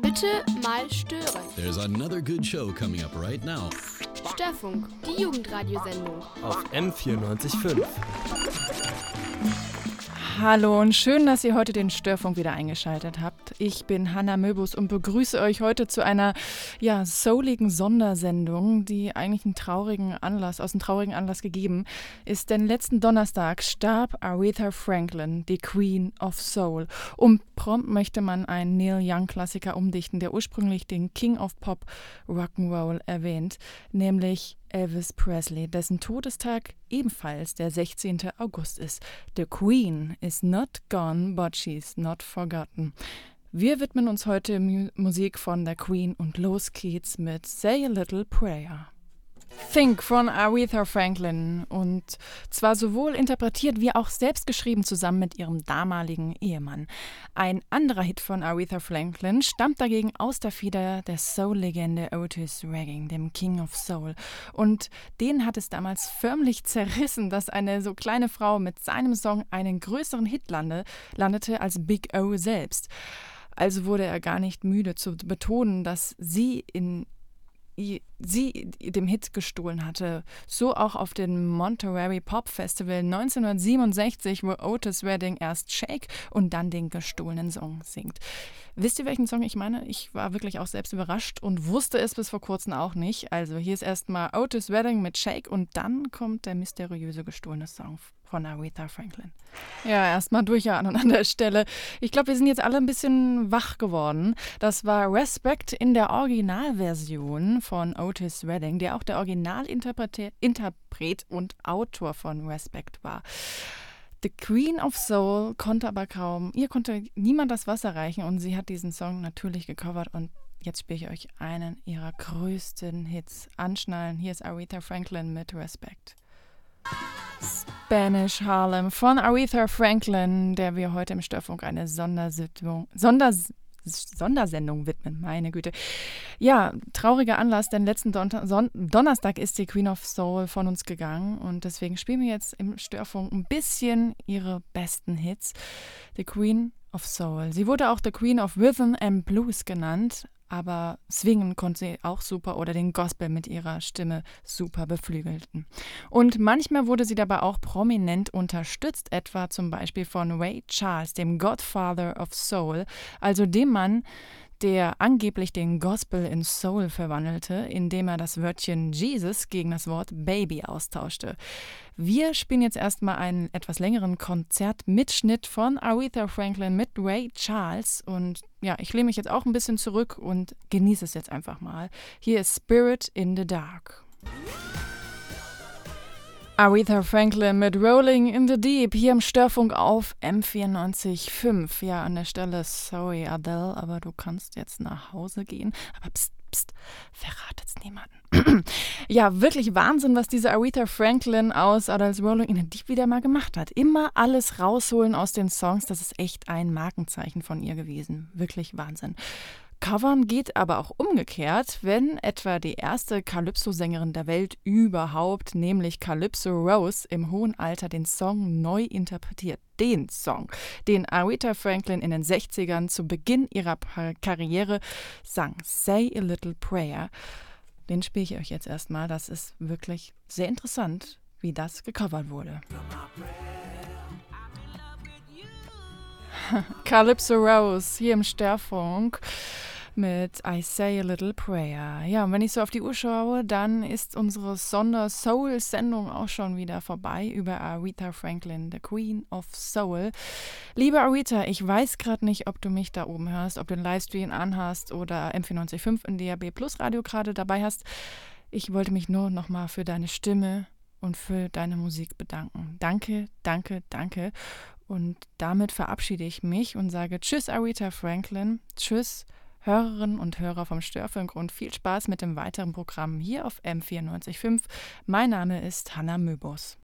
Bitte mal stören. There's another good show coming up right now. Störfunk, die Jugendradiosendung. Auf M94.5. Hallo und schön, dass ihr heute den Störfunk wieder eingeschaltet habt. Ich bin Hanna Möbus und begrüße euch heute zu einer ja, souligen Sondersendung, die eigentlich einen traurigen Anlass, aus einem traurigen Anlass gegeben ist. Denn letzten Donnerstag starb Aretha Franklin, die Queen of Soul. Und prompt möchte man einen Neil Young-Klassiker umdichten, der ursprünglich den King of Pop Rock'n'Roll erwähnt, nämlich Elvis Presley, dessen Todestag ebenfalls der 16. August ist. The Queen is not gone, but she's not forgotten. Wir widmen uns heute Mu Musik von der Queen und los geht's mit Say a Little Prayer. Think von Aretha Franklin und zwar sowohl interpretiert wie auch selbst geschrieben zusammen mit ihrem damaligen Ehemann. Ein anderer Hit von Aretha Franklin stammt dagegen aus der Feder der Soul-Legende Otis Redding, dem King of Soul. Und den hat es damals förmlich zerrissen, dass eine so kleine Frau mit seinem Song einen größeren Hit lande, landete als Big O selbst. Also wurde er gar nicht müde zu betonen, dass sie in sie dem Hit gestohlen hatte. So auch auf dem Monterey Pop Festival 1967, wo Otis Redding erst Shake und dann den gestohlenen Song singt. Wisst ihr, welchen Song ich meine? Ich war wirklich auch selbst überrascht und wusste es bis vor kurzem auch nicht. Also hier ist erstmal Otis Redding mit Shake und dann kommt der mysteriöse gestohlene Song von Aretha Franklin. Ja, erstmal durchatmen an der Stelle. Ich glaube, wir sind jetzt alle ein bisschen wach geworden. Das war Respect in der Originalversion von Otis Redding, der auch der Originalinterpret und Autor von Respect war. The Queen of Soul konnte aber kaum, ihr konnte niemand das Wasser reichen und sie hat diesen Song natürlich gecovert und jetzt spiele ich euch einen ihrer größten Hits. Anschnallen, hier ist Aretha Franklin mit Respect. Spanish Harlem von Aretha Franklin, der wir heute im Störfunk eine Sondersitzung, Sonders Sondersendung widmen, meine Güte. Ja, trauriger Anlass, denn letzten Don Son Donnerstag ist die Queen of Soul von uns gegangen und deswegen spielen wir jetzt im Störfunk ein bisschen ihre besten Hits. The Queen of Soul. Sie wurde auch The Queen of Rhythm and Blues genannt, aber swingen konnte sie auch super oder den Gospel mit ihrer Stimme super beflügelten. Und manchmal wurde sie dabei auch prominent unterstützt, etwa zum Beispiel von Ray Charles, dem Godfather of Soul, also dem Mann, der angeblich den Gospel in Soul verwandelte, indem er das Wörtchen Jesus gegen das Wort Baby austauschte. Wir spielen jetzt erstmal einen etwas längeren Konzertmitschnitt von Aretha Franklin mit Ray Charles und ja, ich lehne mich jetzt auch ein bisschen zurück und genieße es jetzt einfach mal. Hier ist Spirit in the Dark. Aretha Franklin mit Rolling in the Deep hier im Störfunk auf M94.5. Ja, an der Stelle, sorry Adele, aber du kannst jetzt nach Hause gehen. Aber pst, pst, verratet's niemanden. ja, wirklich Wahnsinn, was diese Aretha Franklin aus Adele's Rolling in the Deep wieder mal gemacht hat. Immer alles rausholen aus den Songs, das ist echt ein Markenzeichen von ihr gewesen. Wirklich Wahnsinn. Covern geht aber auch umgekehrt, wenn etwa die erste Calypso-Sängerin der Welt überhaupt, nämlich Calypso Rose, im hohen Alter den Song neu interpretiert. Den Song, den Aretha Franklin in den 60ern zu Beginn ihrer Karriere sang, Say a Little Prayer. Den spiele ich euch jetzt erstmal. Das ist wirklich sehr interessant, wie das gecovert wurde. Calypso Rose hier im Störfunk mit I Say a Little Prayer. Ja, und wenn ich so auf die Uhr schaue, dann ist unsere Sonder-Soul-Sendung auch schon wieder vorbei über Aretha Franklin, the Queen of Soul. Liebe Aretha, ich weiß gerade nicht, ob du mich da oben hörst, ob du den Livestream anhast oder M495 in DAB Plus Radio gerade dabei hast. Ich wollte mich nur nochmal für deine Stimme und für deine Musik bedanken. Danke, danke, danke. Und damit verabschiede ich mich und sage Tschüss, Aretha Franklin. Tschüss, Hörerinnen und Hörer vom Störfunk und viel Spaß mit dem weiteren Programm hier auf M945. Mein Name ist Hanna Möbus.